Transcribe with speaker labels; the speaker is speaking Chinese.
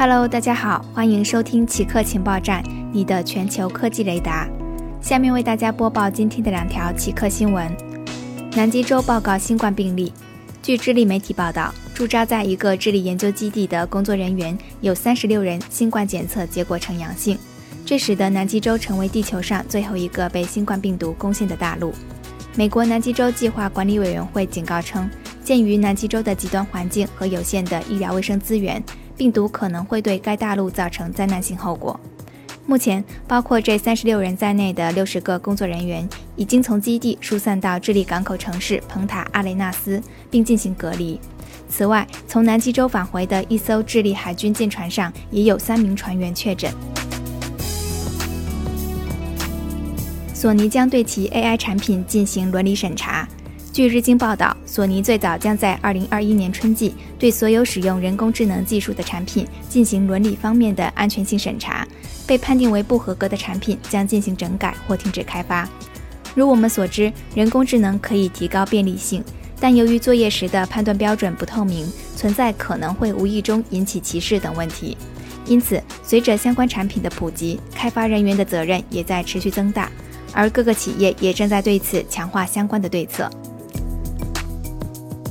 Speaker 1: Hello，大家好，欢迎收听奇客情报站，你的全球科技雷达。下面为大家播报今天的两条奇客新闻。南极洲报告新冠病例。据智利媒体报道，驻扎在一个智利研究基地的工作人员有三十六人新冠检测结果呈阳性，这使得南极洲成为地球上最后一个被新冠病毒攻陷的大陆。美国南极洲计划管理委员会警告称，鉴于南极洲的极端环境和有限的医疗卫生资源。病毒可能会对该大陆造成灾难性后果。目前，包括这三十六人在内的六十个工作人员已经从基地疏散到智利港口城市蓬塔阿雷纳斯，并进行隔离。此外，从南极洲返回的一艘智利海军舰船上也有三名船员确诊。索尼将对其 AI 产品进行伦理审查。据日经报道，索尼最早将在2021年春季对所有使用人工智能技术的产品进行伦理方面的安全性审查，被判定为不合格的产品将进行整改或停止开发。如我们所知，人工智能可以提高便利性，但由于作业时的判断标准不透明，存在可能会无意中引起歧视等问题。因此，随着相关产品的普及，开发人员的责任也在持续增大，而各个企业也正在对此强化相关的对策。